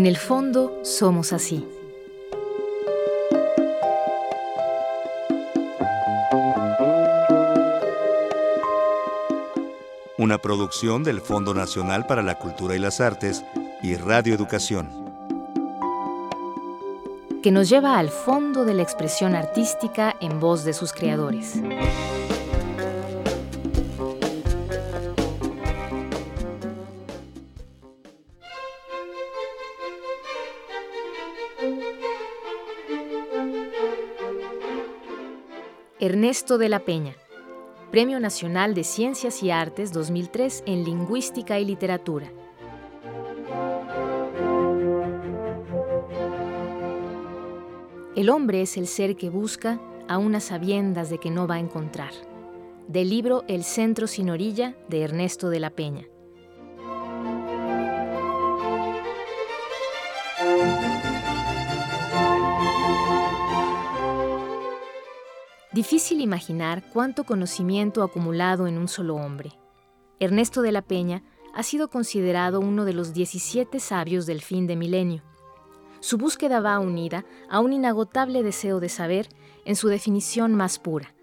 En el fondo somos así. Una producción del Fondo Nacional para la Cultura y las Artes y Radio Educación. Que nos lleva al fondo de la expresión artística en voz de sus creadores. Ernesto de la Peña, Premio Nacional de Ciencias y Artes 2003 en Lingüística y Literatura. El hombre es el ser que busca a unas sabiendas de que no va a encontrar. Del libro El Centro sin Orilla de Ernesto de la Peña. Difícil imaginar cuánto conocimiento acumulado en un solo hombre. Ernesto de la Peña ha sido considerado uno de los 17 sabios del fin de milenio. Su búsqueda va unida a un inagotable deseo de saber en su definición más pura,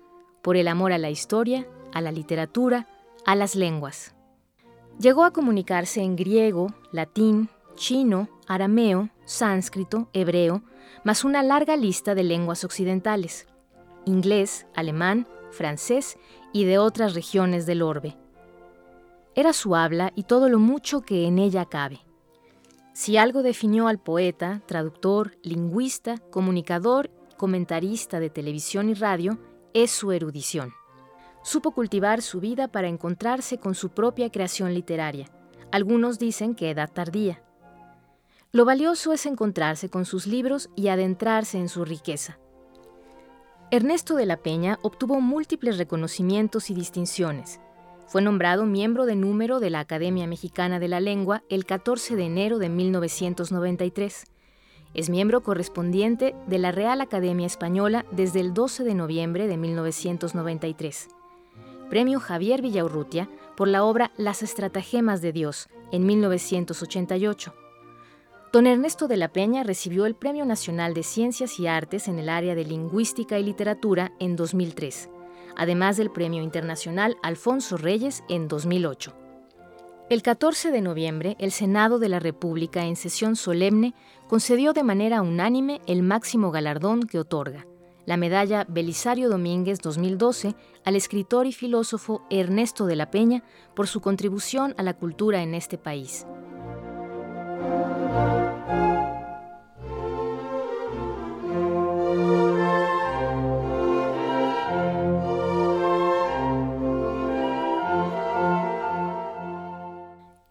por el amor a la historia, a la literatura, a las lenguas. Llegó a comunicarse en griego, latín, chino, arameo, sánscrito, hebreo, más una larga lista de lenguas occidentales inglés, alemán, francés y de otras regiones del orbe. Era su habla y todo lo mucho que en ella cabe. Si algo definió al poeta, traductor, lingüista, comunicador, comentarista de televisión y radio, es su erudición. Supo cultivar su vida para encontrarse con su propia creación literaria. Algunos dicen que edad tardía. Lo valioso es encontrarse con sus libros y adentrarse en su riqueza. Ernesto de la Peña obtuvo múltiples reconocimientos y distinciones. Fue nombrado miembro de número de la Academia Mexicana de la Lengua el 14 de enero de 1993. Es miembro correspondiente de la Real Academia Española desde el 12 de noviembre de 1993. Premio Javier Villaurrutia por la obra Las Estratagemas de Dios en 1988. Don Ernesto de la Peña recibió el Premio Nacional de Ciencias y Artes en el área de Lingüística y Literatura en 2003, además del Premio Internacional Alfonso Reyes en 2008. El 14 de noviembre, el Senado de la República, en sesión solemne, concedió de manera unánime el máximo galardón que otorga, la medalla Belisario Domínguez 2012, al escritor y filósofo Ernesto de la Peña por su contribución a la cultura en este país.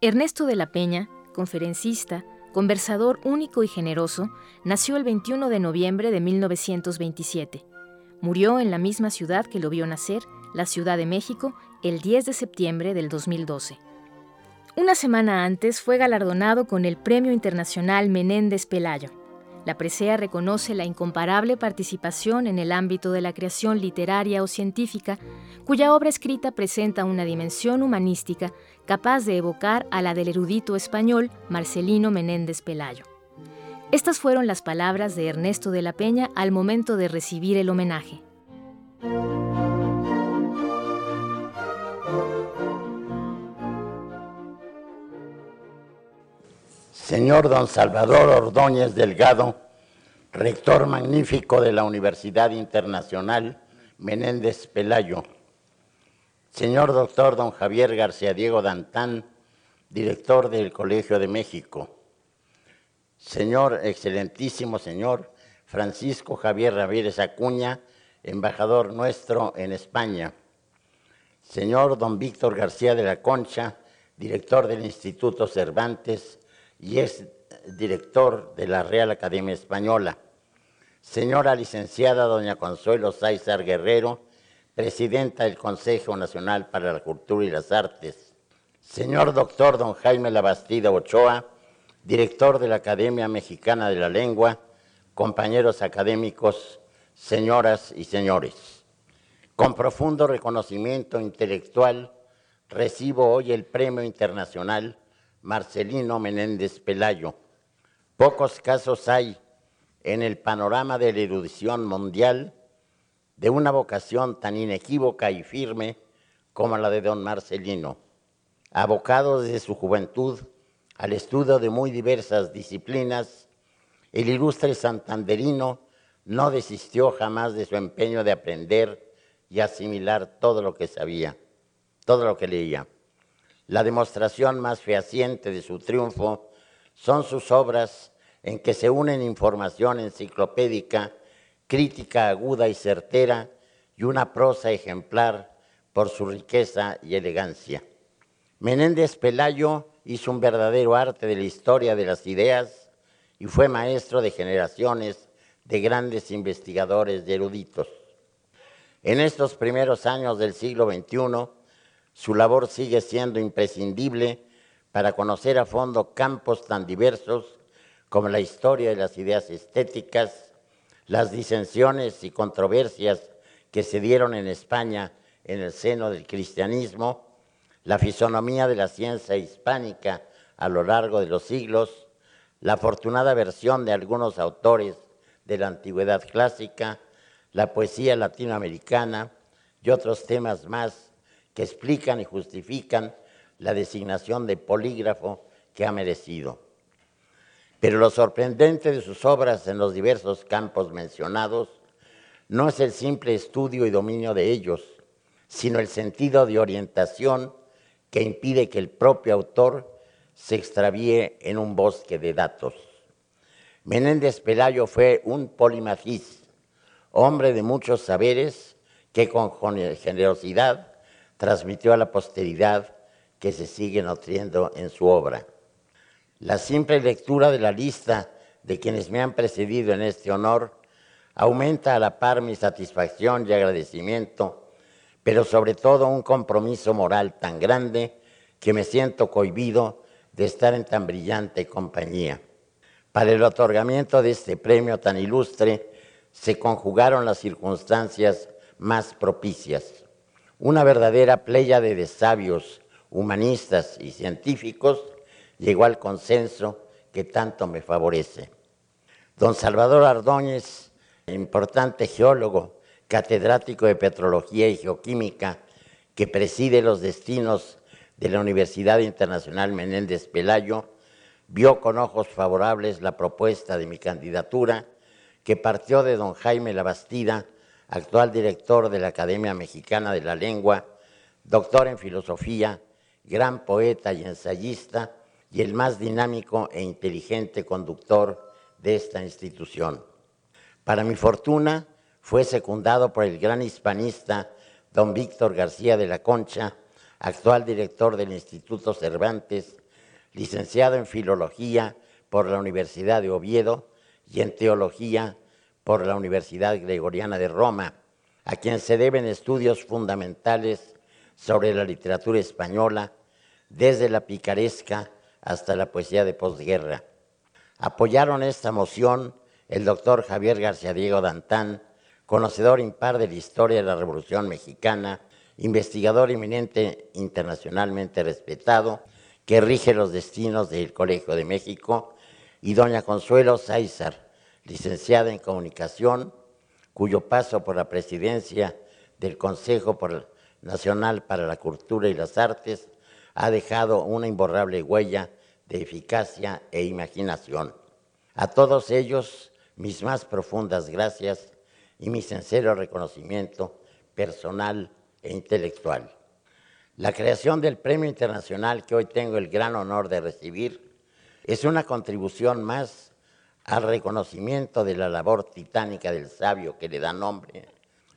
Ernesto de la Peña, conferencista, conversador único y generoso, nació el 21 de noviembre de 1927. Murió en la misma ciudad que lo vio nacer, la Ciudad de México, el 10 de septiembre del 2012. Una semana antes fue galardonado con el Premio Internacional Menéndez Pelayo. La presea reconoce la incomparable participación en el ámbito de la creación literaria o científica, cuya obra escrita presenta una dimensión humanística capaz de evocar a la del erudito español Marcelino Menéndez Pelayo. Estas fueron las palabras de Ernesto de la Peña al momento de recibir el homenaje. Señor don Salvador Ordóñez Delgado, rector magnífico de la Universidad Internacional Menéndez Pelayo. Señor doctor don Javier García Diego Dantán, director del Colegio de México. Señor, excelentísimo señor Francisco Javier Ramírez Acuña, embajador nuestro en España. Señor don Víctor García de la Concha, director del Instituto Cervantes y es director de la Real Academia Española. Señora licenciada doña Consuelo Sáizar Guerrero, presidenta del Consejo Nacional para la Cultura y las Artes. Señor doctor don Jaime Labastida Ochoa, director de la Academia Mexicana de la Lengua, compañeros académicos, señoras y señores. Con profundo reconocimiento intelectual, recibo hoy el Premio Internacional Marcelino Menéndez Pelayo, Pocos casos hay en el panorama de la erudición mundial de una vocación tan inequívoca y firme como la de don Marcelino, abocado desde su juventud al estudio de muy diversas disciplinas, el ilustre santanderino no desistió jamás de su empeño de aprender y asimilar todo lo que sabía, todo lo que leía. La demostración más fehaciente de su triunfo son sus obras en que se unen información enciclopédica, crítica aguda y certera y una prosa ejemplar por su riqueza y elegancia. Menéndez Pelayo hizo un verdadero arte de la historia de las ideas y fue maestro de generaciones de grandes investigadores y eruditos. En estos primeros años del siglo XXI, su labor sigue siendo imprescindible para conocer a fondo campos tan diversos como la historia de las ideas estéticas, las disensiones y controversias que se dieron en España en el seno del cristianismo, la fisonomía de la ciencia hispánica a lo largo de los siglos, la afortunada versión de algunos autores de la antigüedad clásica, la poesía latinoamericana y otros temas más que explican y justifican la designación de polígrafo que ha merecido. Pero lo sorprendente de sus obras en los diversos campos mencionados no es el simple estudio y dominio de ellos, sino el sentido de orientación que impide que el propio autor se extravíe en un bosque de datos. Menéndez Pelayo fue un polimagis, hombre de muchos saberes que con generosidad transmitió a la posteridad que se sigue nutriendo en su obra. La simple lectura de la lista de quienes me han precedido en este honor aumenta a la par mi satisfacción y agradecimiento, pero sobre todo un compromiso moral tan grande que me siento cohibido de estar en tan brillante compañía. Para el otorgamiento de este premio tan ilustre se conjugaron las circunstancias más propicias. Una verdadera pléyade de sabios, humanistas y científicos llegó al consenso que tanto me favorece. Don Salvador Ardóñez, importante geólogo, catedrático de Petrología y Geoquímica, que preside los destinos de la Universidad Internacional Menéndez Pelayo, vio con ojos favorables la propuesta de mi candidatura, que partió de don Jaime Labastida, actual director de la Academia Mexicana de la Lengua, doctor en filosofía, gran poeta y ensayista, y el más dinámico e inteligente conductor de esta institución. Para mi fortuna, fue secundado por el gran hispanista don Víctor García de la Concha, actual director del Instituto Cervantes, licenciado en Filología por la Universidad de Oviedo y en Teología por la Universidad Gregoriana de Roma, a quien se deben estudios fundamentales sobre la literatura española, desde la picaresca hasta la poesía de posguerra. Apoyaron esta moción el doctor Javier García Diego Dantán, conocedor impar de la historia de la Revolución Mexicana, investigador eminente internacionalmente respetado, que rige los destinos del Colegio de México, y doña Consuelo Sáizar, licenciada en Comunicación, cuyo paso por la presidencia del Consejo Nacional para la Cultura y las Artes ha dejado una imborrable huella de eficacia e imaginación. A todos ellos, mis más profundas gracias y mi sincero reconocimiento personal e intelectual. La creación del premio internacional que hoy tengo el gran honor de recibir es una contribución más al reconocimiento de la labor titánica del sabio que le da nombre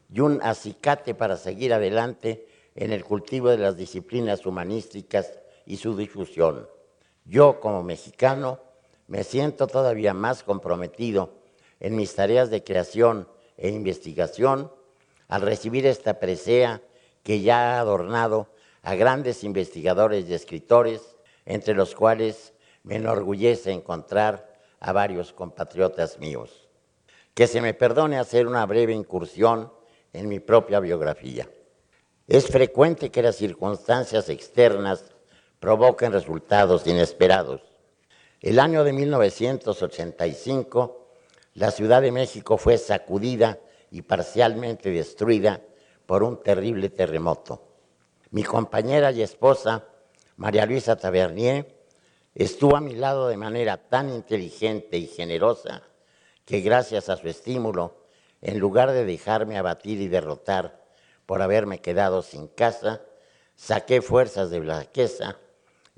y un acicate para seguir adelante en el cultivo de las disciplinas humanísticas y su difusión. Yo como mexicano me siento todavía más comprometido en mis tareas de creación e investigación al recibir esta presea que ya ha adornado a grandes investigadores y escritores, entre los cuales me enorgullece encontrar a varios compatriotas míos. Que se me perdone hacer una breve incursión en mi propia biografía. Es frecuente que las circunstancias externas provoquen resultados inesperados. El año de 1985, la Ciudad de México fue sacudida y parcialmente destruida por un terrible terremoto. Mi compañera y esposa, María Luisa Tavernier, estuvo a mi lado de manera tan inteligente y generosa que gracias a su estímulo, en lugar de dejarme abatir y derrotar por haberme quedado sin casa, saqué fuerzas de blaqueza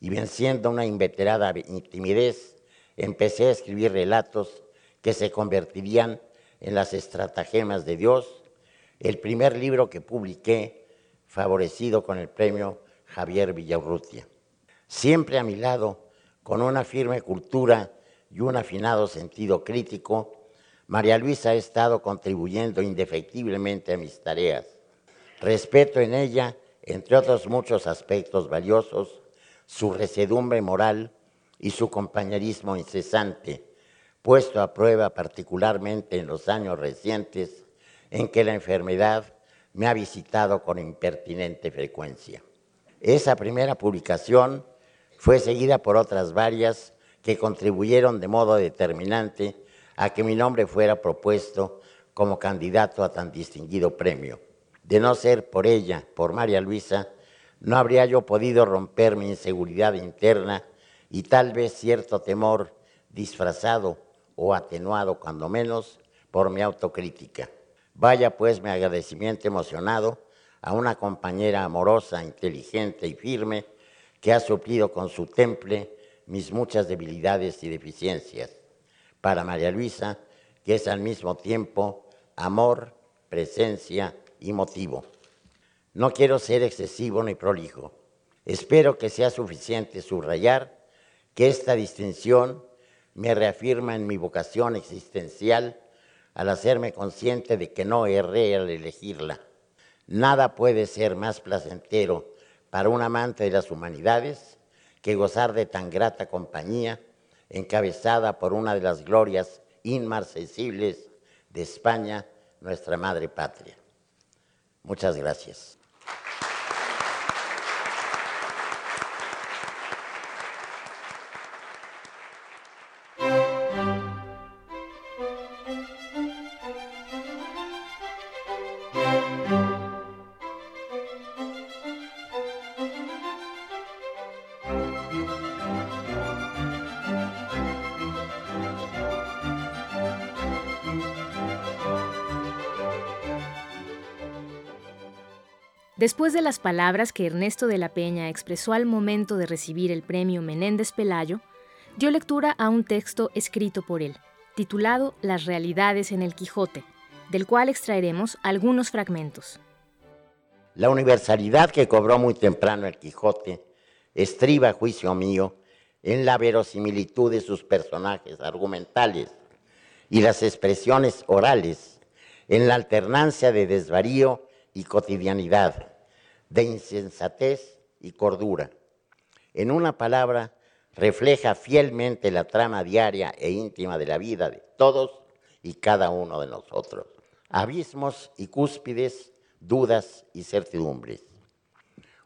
y venciendo una inveterada timidez, empecé a escribir relatos que se convertirían en las estratagemas de Dios, el primer libro que publiqué, favorecido con el premio Javier Villaurrutia. Siempre a mi lado, con una firme cultura y un afinado sentido crítico, María Luisa ha estado contribuyendo indefectiblemente a mis tareas. Respeto en ella, entre otros muchos aspectos valiosos, su resedumbre moral y su compañerismo incesante, puesto a prueba particularmente en los años recientes en que la enfermedad me ha visitado con impertinente frecuencia. Esa primera publicación fue seguida por otras varias que contribuyeron de modo determinante a que mi nombre fuera propuesto como candidato a tan distinguido premio. De no ser por ella, por María Luisa, no habría yo podido romper mi inseguridad interna y tal vez cierto temor disfrazado o atenuado, cuando menos, por mi autocrítica. Vaya pues mi agradecimiento emocionado a una compañera amorosa, inteligente y firme que ha suplido con su temple mis muchas debilidades y deficiencias. Para María Luisa, que es al mismo tiempo amor, presencia y motivo. No quiero ser excesivo ni prolijo. Espero que sea suficiente subrayar que esta distinción me reafirma en mi vocación existencial al hacerme consciente de que no erré al elegirla. Nada puede ser más placentero para un amante de las humanidades que gozar de tan grata compañía, encabezada por una de las glorias inmarcesibles de España, nuestra madre patria. Muchas gracias. Después de las palabras que Ernesto de la Peña expresó al momento de recibir el premio Menéndez Pelayo, dio lectura a un texto escrito por él, titulado Las realidades en el Quijote, del cual extraeremos algunos fragmentos. La universalidad que cobró muy temprano el Quijote estriba, juicio mío, en la verosimilitud de sus personajes argumentales y las expresiones orales, en la alternancia de desvarío y cotidianidad, de insensatez y cordura. En una palabra, refleja fielmente la trama diaria e íntima de la vida de todos y cada uno de nosotros. Abismos y cúspides, dudas y certidumbres.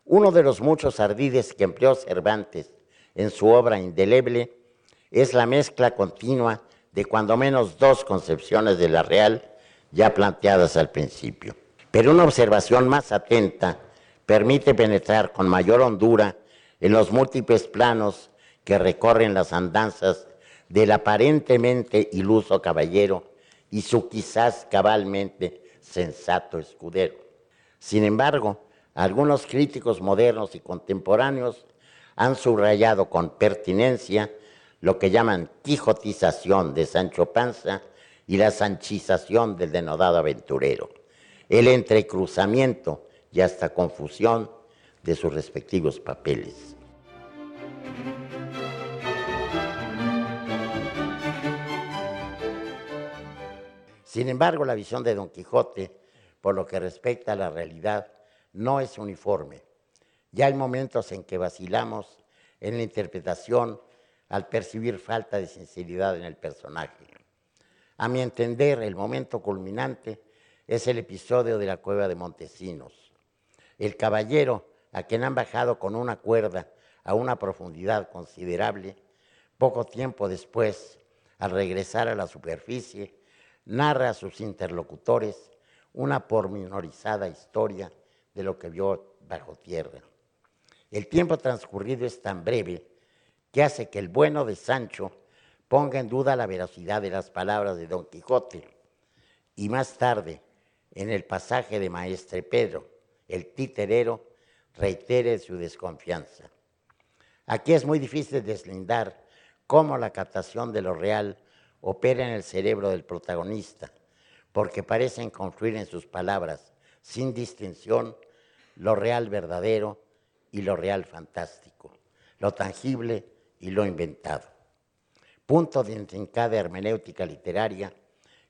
Uno de los muchos ardides que empleó Cervantes en su obra indeleble es la mezcla continua de cuando menos dos concepciones de la real ya planteadas al principio. Pero una observación más atenta permite penetrar con mayor hondura en los múltiples planos que recorren las andanzas del aparentemente iluso caballero y su quizás cabalmente sensato escudero. Sin embargo, algunos críticos modernos y contemporáneos han subrayado con pertinencia lo que llaman quijotización de Sancho Panza y la sanchización del denodado aventurero, el entrecruzamiento y hasta confusión de sus respectivos papeles. Sin embargo, la visión de Don Quijote, por lo que respecta a la realidad, no es uniforme. Ya hay momentos en que vacilamos en la interpretación al percibir falta de sinceridad en el personaje. A mi entender, el momento culminante es el episodio de la cueva de Montesinos, el caballero, a quien han bajado con una cuerda a una profundidad considerable, Poco tiempo después, al regresar a la superficie, narra a sus interlocutores una pormenorizada historia de lo que vio bajo tierra. El tiempo transcurrido es tan breve que hace que el bueno de Sancho ponga en duda la veracidad de las palabras de Don Quijote. Y más tarde, en el pasaje de Maestre Pedro, el titerero reitere su desconfianza. Aquí es muy difícil deslindar cómo la captación de lo real opera en el cerebro del protagonista, porque parecen confluir en sus palabras, sin distinción, lo real verdadero y lo real fantástico, lo tangible y lo inventado. Punto de intrincada hermenéutica literaria,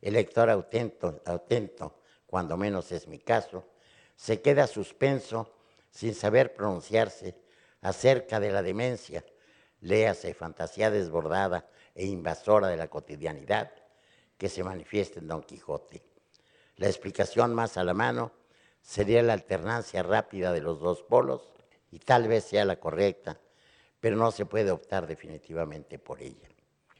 el lector atento, atento, cuando menos es mi caso, se queda suspenso sin saber pronunciarse acerca de la demencia, léase fantasía desbordada e invasora de la cotidianidad que se manifiesta en Don Quijote. La explicación más a la mano sería la alternancia rápida de los dos polos y tal vez sea la correcta, pero no se puede optar definitivamente por ella.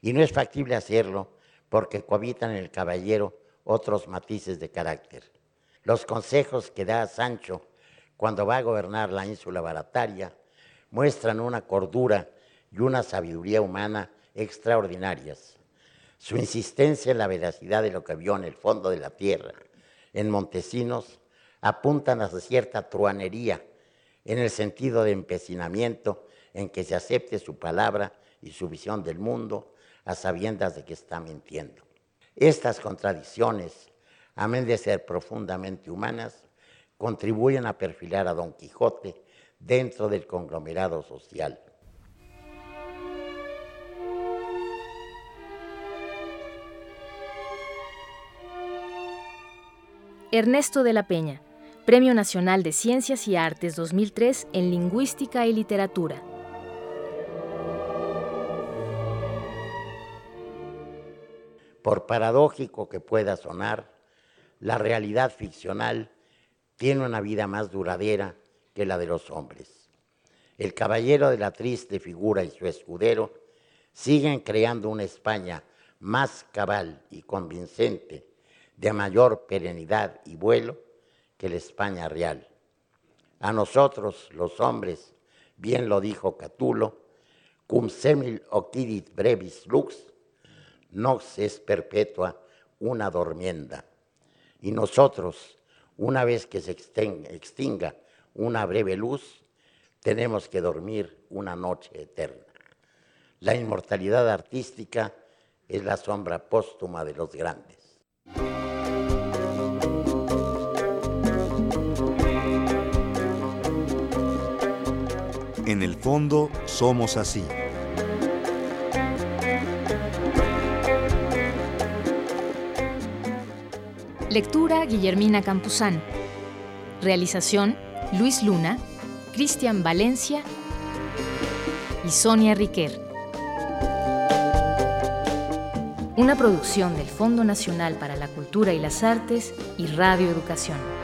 Y no es factible hacerlo porque cohabitan en el caballero otros matices de carácter. Los consejos que da Sancho cuando va a gobernar la ínsula barataria muestran una cordura y una sabiduría humana extraordinarias. Su insistencia en la veracidad de lo que vio en el fondo de la tierra, en Montesinos, apuntan a cierta truanería en el sentido de empecinamiento en que se acepte su palabra y su visión del mundo a sabiendas de que está mintiendo. Estas contradicciones, amén de ser profundamente humanas, contribuyen a perfilar a Don Quijote dentro del conglomerado social. Ernesto de la Peña, Premio Nacional de Ciencias y Artes 2003 en Lingüística y Literatura. Por paradójico que pueda sonar, la realidad ficcional tiene una vida más duradera que la de los hombres. El caballero de la triste figura y su escudero siguen creando una España más cabal y convincente, de mayor perenidad y vuelo que la España real. A nosotros, los hombres, bien lo dijo Catulo, cum semil occidit brevis lux, nox es perpetua una dormienda. Y nosotros, una vez que se extinga una breve luz, tenemos que dormir una noche eterna. La inmortalidad artística es la sombra póstuma de los grandes. En el fondo somos así. Lectura Guillermina Campuzán. Realización Luis Luna, Cristian Valencia y Sonia Riquer. Una producción del Fondo Nacional para la Cultura y las Artes y Radio Educación.